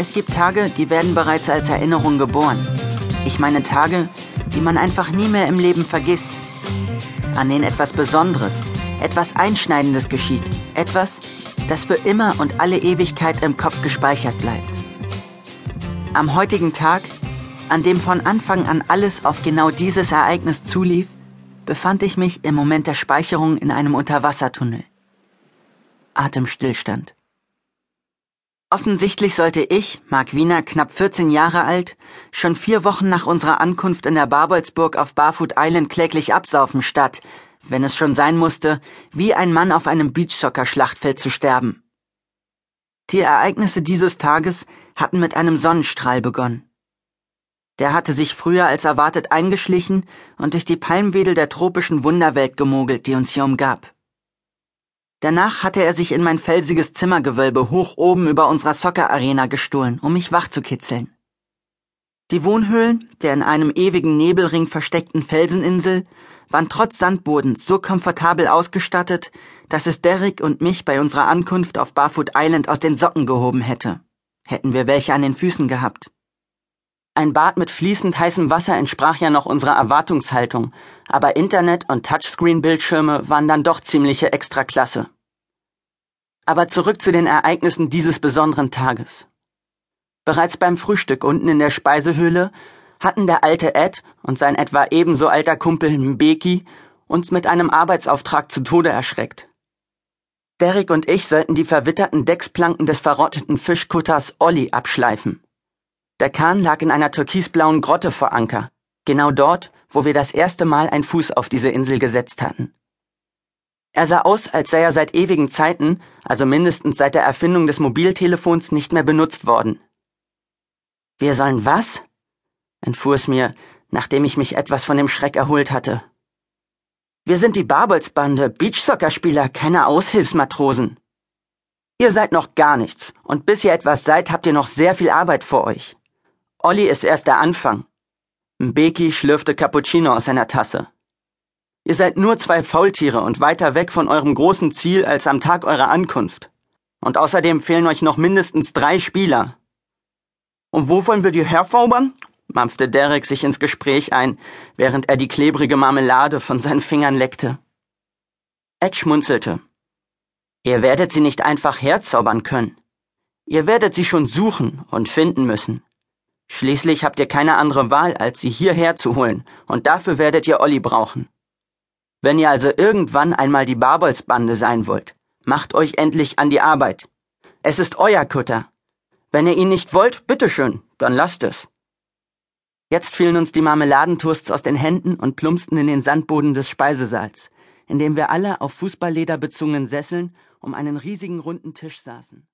Es gibt Tage, die werden bereits als Erinnerung geboren. Ich meine Tage, die man einfach nie mehr im Leben vergisst. An denen etwas Besonderes, etwas Einschneidendes geschieht. Etwas, das für immer und alle Ewigkeit im Kopf gespeichert bleibt. Am heutigen Tag, an dem von Anfang an alles auf genau dieses Ereignis zulief, befand ich mich im Moment der Speicherung in einem Unterwassertunnel. Atemstillstand. Offensichtlich sollte ich, Mark Wiener, knapp 14 Jahre alt, schon vier Wochen nach unserer Ankunft in der Barbolzburg auf Barfoot Island kläglich absaufen, statt, wenn es schon sein musste, wie ein Mann auf einem Beachsoccer-Schlachtfeld zu sterben. Die Ereignisse dieses Tages hatten mit einem Sonnenstrahl begonnen. Der hatte sich früher als erwartet eingeschlichen und durch die Palmwedel der tropischen Wunderwelt gemogelt, die uns hier umgab. Danach hatte er sich in mein felsiges Zimmergewölbe hoch oben über unserer Soccer-Arena gestohlen, um mich wach zu kitzeln. Die Wohnhöhlen der in einem ewigen Nebelring versteckten Felseninsel waren trotz Sandbodens so komfortabel ausgestattet, dass es Derrick und mich bei unserer Ankunft auf Barfoot Island aus den Socken gehoben hätte. Hätten wir welche an den Füßen gehabt. Ein Bad mit fließend heißem Wasser entsprach ja noch unserer Erwartungshaltung, aber Internet und Touchscreen-Bildschirme waren dann doch ziemliche Extraklasse. Aber zurück zu den Ereignissen dieses besonderen Tages. Bereits beim Frühstück unten in der Speisehöhle hatten der alte Ed und sein etwa ebenso alter Kumpel Mbeki uns mit einem Arbeitsauftrag zu Tode erschreckt. Derek und ich sollten die verwitterten Decksplanken des verrotteten Fischkutters Olli abschleifen. Der Kahn lag in einer türkisblauen Grotte vor Anker, genau dort, wo wir das erste Mal einen Fuß auf diese Insel gesetzt hatten. Er sah aus, als sei er seit ewigen Zeiten, also mindestens seit der Erfindung des Mobiltelefons, nicht mehr benutzt worden. Wir sollen was? entfuhr es mir, nachdem ich mich etwas von dem Schreck erholt hatte. Wir sind die Barbolsbande, Beachsoccer-Spieler, keine Aushilfsmatrosen. Ihr seid noch gar nichts, und bis ihr etwas seid, habt ihr noch sehr viel Arbeit vor euch. Olli ist erst der Anfang. Mbeki schlürfte Cappuccino aus seiner Tasse. Ihr seid nur zwei Faultiere und weiter weg von eurem großen Ziel als am Tag eurer Ankunft. Und außerdem fehlen euch noch mindestens drei Spieler. Und wo wollen wir die herzaubern? mampfte Derek sich ins Gespräch ein, während er die klebrige Marmelade von seinen Fingern leckte. Ed schmunzelte. Ihr werdet sie nicht einfach herzaubern können. Ihr werdet sie schon suchen und finden müssen. Schließlich habt ihr keine andere Wahl, als sie hierher zu holen, und dafür werdet ihr Olli brauchen. Wenn ihr also irgendwann einmal die Barbolsbande sein wollt, macht euch endlich an die Arbeit. Es ist euer Kutter. Wenn ihr ihn nicht wollt, bitteschön, dann lasst es. Jetzt fielen uns die Marmeladentoasts aus den Händen und plumpsten in den Sandboden des Speisesaals, in dem wir alle auf Fußballleder bezogenen Sesseln um einen riesigen runden Tisch saßen.